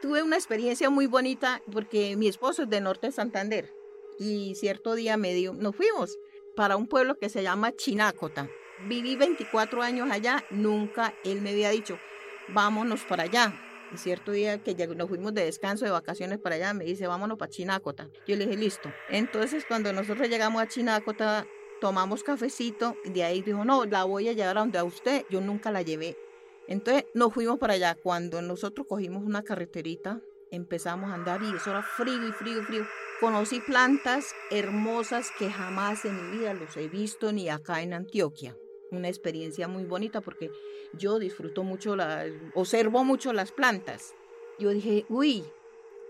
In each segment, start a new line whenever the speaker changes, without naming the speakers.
tuve una experiencia muy bonita porque mi esposo es de Norte de Santander y cierto día me dio, nos fuimos para un pueblo que se llama Chinácota. Viví 24 años allá, nunca él me había dicho, vámonos para allá. Y cierto día que nos fuimos de descanso, de vacaciones para allá, me dice, vámonos para Chinácota. Yo le dije, listo. Entonces, cuando nosotros llegamos a Chinácota, tomamos cafecito, y de ahí dijo, no, la voy a llevar a donde a usted. Yo nunca la llevé. Entonces, nos fuimos para allá. Cuando nosotros cogimos una carreterita, empezamos a andar y eso era frío y frío y frío. Conocí plantas hermosas que jamás en mi vida los he visto ni acá en Antioquia una experiencia muy bonita porque yo disfruto mucho, la, observo mucho las plantas. Yo dije, uy,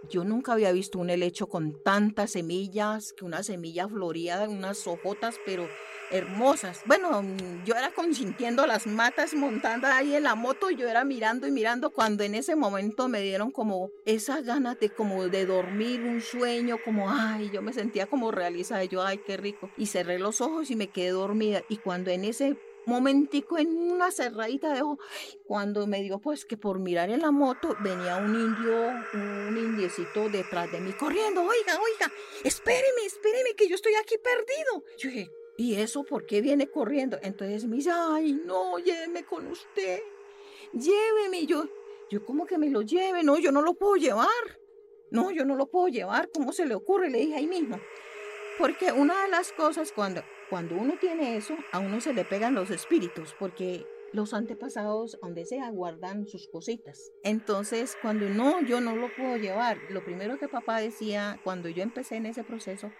yo nunca había visto un helecho con tantas semillas, que una semilla floría, unas hojotas, pero hermosas. Bueno, yo era consintiendo las matas montando ahí en la moto, yo era mirando y mirando cuando en ese momento me dieron como esas ganas de como de dormir, un sueño, como ay, yo me sentía como realizada, yo ay, qué rico. Y cerré los ojos y me quedé dormida y cuando en ese momentico en una cerradita de ojo, cuando me dio pues que por mirar en la moto venía un indio, un indiecito detrás de mí corriendo, oiga, oiga, espéreme, espéreme que yo estoy aquí perdido. Yo dije, ¿y eso por qué viene corriendo? Entonces me dice, ay, no, lléveme con usted, lléveme. Yo, yo como que me lo lleve, no, yo no lo puedo llevar. No, yo no lo puedo llevar, ¿cómo se le ocurre? Le dije ahí mismo. Porque una de las cosas cuando cuando uno tiene eso, a uno se le pegan los espíritus, porque los antepasados, donde sea, guardan sus cositas. Entonces, cuando no, yo no lo puedo llevar. Lo primero que papá decía, cuando yo empecé en ese proceso,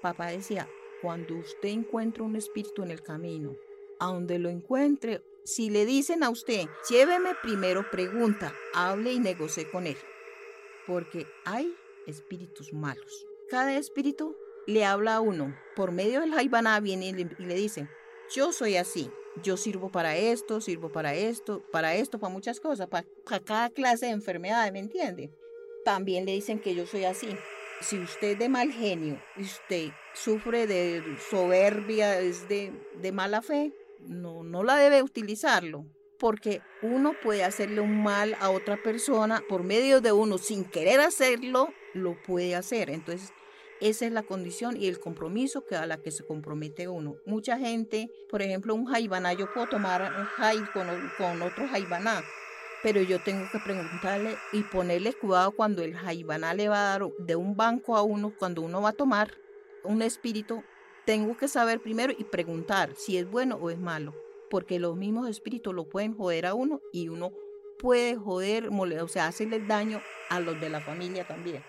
papá decía, cuando usted encuentra un espíritu en el camino, a donde lo encuentre, si le dicen a usted, lléveme primero, pregunta, hable y negocie con él. Porque hay espíritus malos. Cada espíritu le habla a uno por medio del Jaibaná, viene y le, dice, yo soy así, yo sirvo para esto, sirvo para esto, para esto, para muchas cosas, para, cada clase de enfermedad, ¿me entiende? También le dicen que yo soy así. Si usted es de mal genio usted sufre de soberbia, es de, de mala fe, no, no la debe utilizarlo, porque uno puede hacerle un mal a otra persona por medio de uno sin querer hacerlo, lo puede hacer. Entonces, esa es la condición y el compromiso que a la que se compromete uno. Mucha gente, por ejemplo, un jaibaná, yo puedo tomar un jai con, con otro jaibaná, pero yo tengo que preguntarle y ponerle cuidado cuando el jaibaná le va a dar de un banco a uno, cuando uno va a tomar un espíritu, tengo que saber primero y preguntar si es bueno o es malo, porque los mismos espíritus lo pueden joder a uno y uno puede joder, o sea, hacerle daño a los de la familia también.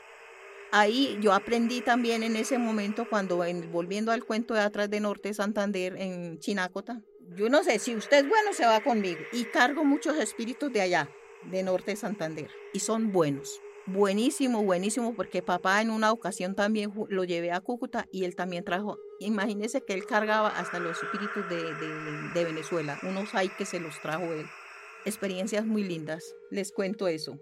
Ahí yo aprendí también en ese momento cuando volviendo al cuento de atrás de Norte Santander en Chinácota, yo no sé, si usted es bueno se va conmigo y cargo muchos espíritus de allá, de Norte Santander y son buenos. Buenísimo, buenísimo, porque papá en una ocasión también lo llevé a Cúcuta y él también trajo, imagínese que él cargaba hasta los espíritus de, de, de Venezuela, unos hay que se los trajo él. Experiencias muy lindas, les cuento eso.